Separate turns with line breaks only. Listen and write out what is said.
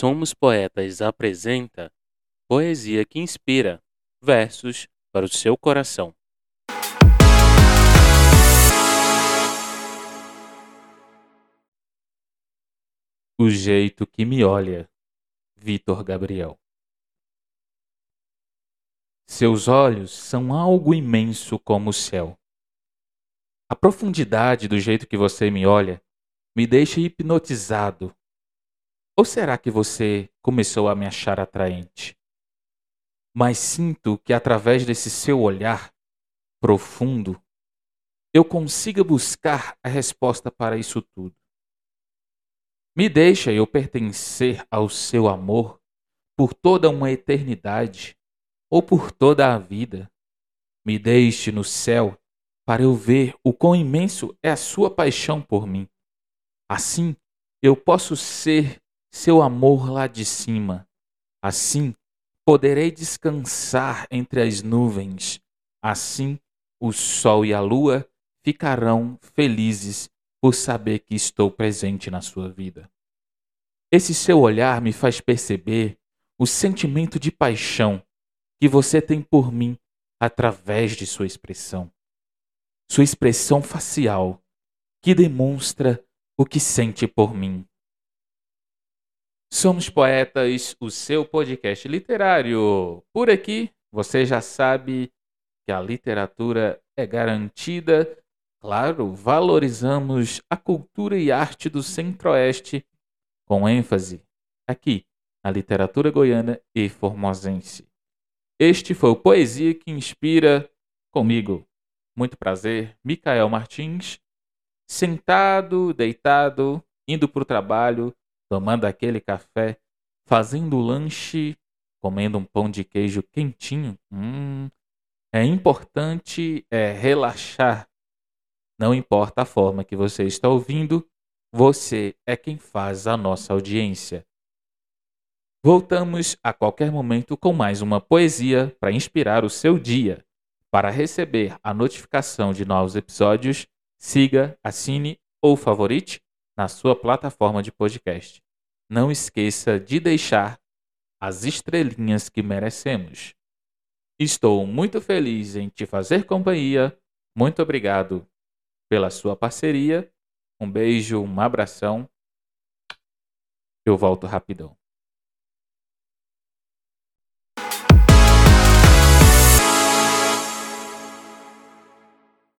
Somos Poetas apresenta Poesia que Inspira versos para o seu coração. O jeito que me olha, Vitor Gabriel. Seus olhos são algo imenso como o céu. A profundidade do jeito que você me olha me deixa hipnotizado ou será que você começou a me achar atraente? Mas sinto que através desse seu olhar profundo, eu consiga buscar a resposta para isso tudo. Me deixa eu pertencer ao seu amor por toda uma eternidade ou por toda a vida. Me deixe no céu para eu ver o quão imenso é a sua paixão por mim. Assim, eu posso ser seu amor lá de cima. Assim poderei descansar entre as nuvens. Assim o sol e a lua ficarão felizes por saber que estou presente na sua vida. Esse seu olhar me faz perceber o sentimento de paixão que você tem por mim através de sua expressão. Sua expressão facial, que demonstra o que sente por mim. Somos Poetas, o seu podcast literário. Por aqui, você já sabe que a literatura é garantida. Claro, valorizamos a cultura e arte do Centro-Oeste, com ênfase aqui na literatura goiana e formosense. Este foi o Poesia que Inspira comigo. Muito prazer, Micael Martins, sentado, deitado, indo para o trabalho tomando aquele café, fazendo o lanche, comendo um pão de queijo quentinho. Hum, é importante é, relaxar. Não importa a forma que você está ouvindo, você é quem faz a nossa audiência. Voltamos a qualquer momento com mais uma poesia para inspirar o seu dia. Para receber a notificação de novos episódios, siga, assine ou favorite na sua plataforma de podcast. Não esqueça de deixar as estrelinhas que merecemos. Estou muito feliz em te fazer companhia. Muito obrigado pela sua parceria. Um beijo, um abração. Eu volto rapidão.